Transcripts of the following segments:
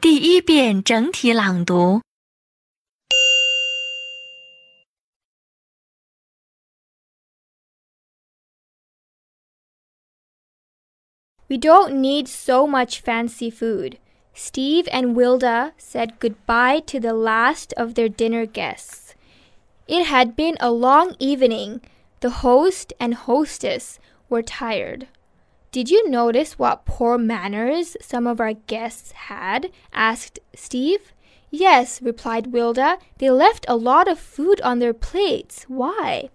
第一遍整体朗读。 We don't need so much fancy food. Steve and Wilda said goodbye to the last of their dinner guests. It had been a long evening. The host and hostess were tired. Did you notice what poor manners some of our guests had? asked Steve. Yes, replied Wilda. They left a lot of food on their plates. Why?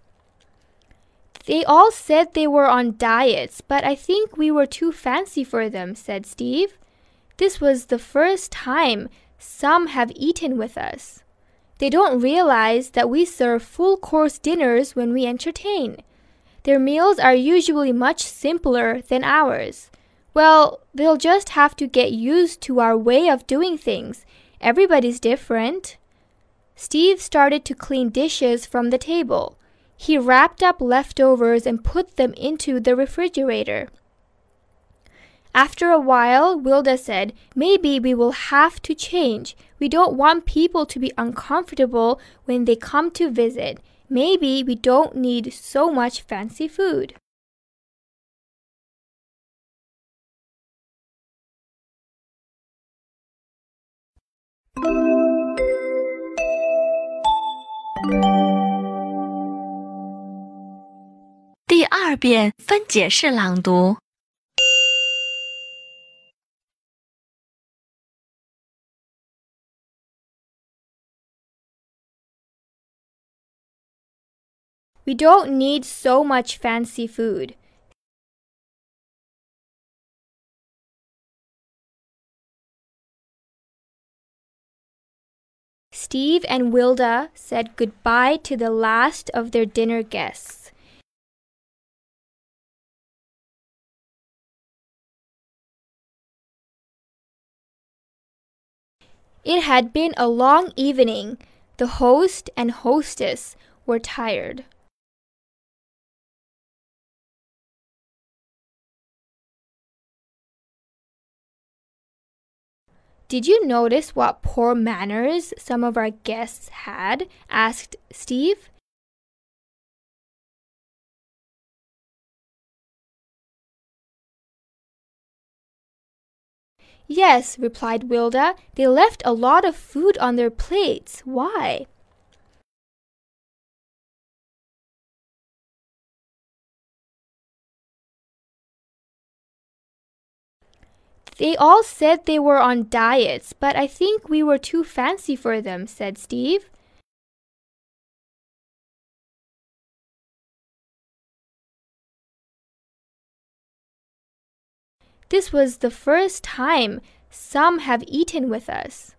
They all said they were on diets, but I think we were too fancy for them, said Steve. This was the first time some have eaten with us. They don't realize that we serve full course dinners when we entertain. Their meals are usually much simpler than ours. Well, they'll just have to get used to our way of doing things. Everybody's different. Steve started to clean dishes from the table. He wrapped up leftovers and put them into the refrigerator. After a while, Wilda said, Maybe we will have to change. We don't want people to be uncomfortable when they come to visit. Maybe we don't need so much fancy food. 第二遍分解式朗读。 We don't need so much fancy food. Steve and Wilda said goodbye to the last of their dinner guests. It had been a long evening. The host and hostess were tired. Did you notice what poor manners some of our guests had? asked Steve. Yes, replied Wilda. They left a lot of food on their plates. Why? They all said they were on diets, but I think we were too fancy for them, said Steve. This was the first time some have eaten with us.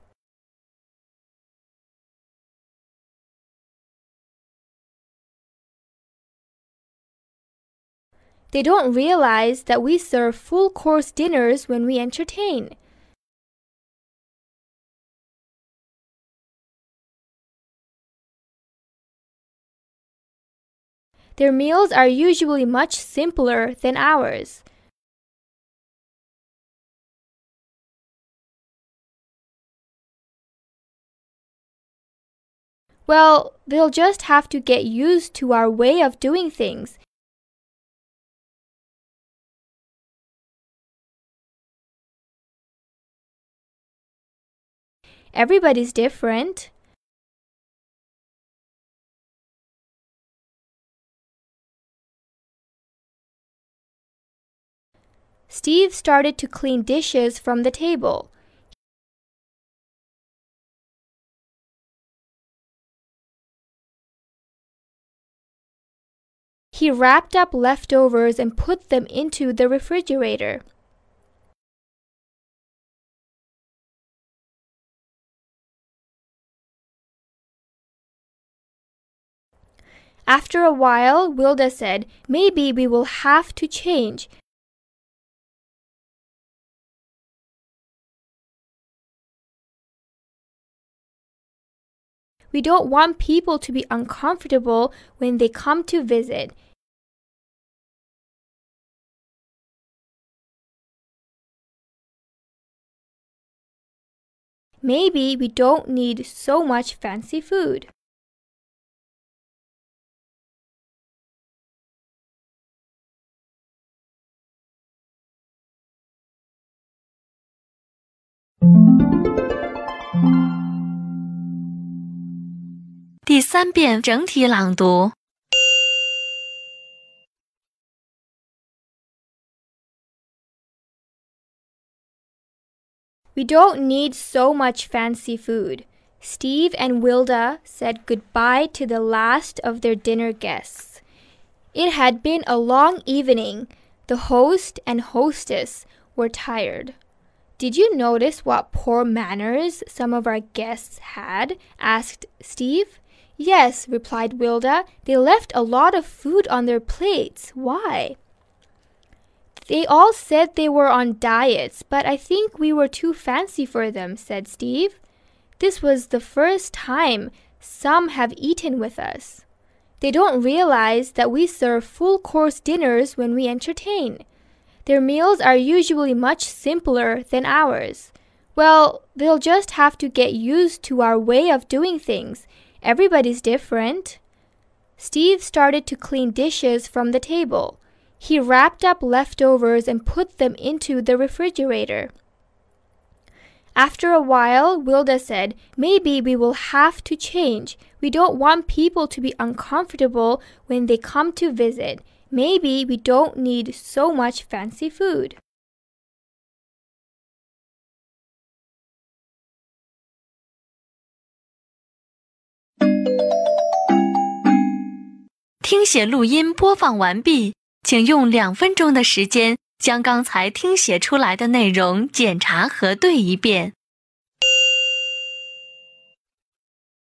They don't realize that we serve full course dinners when we entertain. Their meals are usually much simpler than ours. Well, they'll just have to get used to our way of doing things. Everybody's different. Steve started to clean dishes from the table. He wrapped up leftovers and put them into the refrigerator. After a while, Wilda said, Maybe we will have to change. We don't want people to be uncomfortable when they come to visit. Maybe we don't need so much fancy food. 第三遍整体朗读。We don't need so much fancy food. Steve and Wilda said goodbye to the last of their dinner guests. It had been a long evening. The host and hostess were tired. Did you notice what poor manners some of our guests had? asked Steve. Yes, replied Wilda. They left a lot of food on their plates. Why? They all said they were on diets, but I think we were too fancy for them, said Steve. This was the first time some have eaten with us. They don't realize that we serve full course dinners when we entertain. Their meals are usually much simpler than ours. Well, they'll just have to get used to our way of doing things. Everybody's different. Steve started to clean dishes from the table. He wrapped up leftovers and put them into the refrigerator. After a while, Wilda said, Maybe we will have to change. We don't want people to be uncomfortable when they come to visit. Maybe we don't need so much fancy food. 将刚才听写出来的内容检查核对一遍。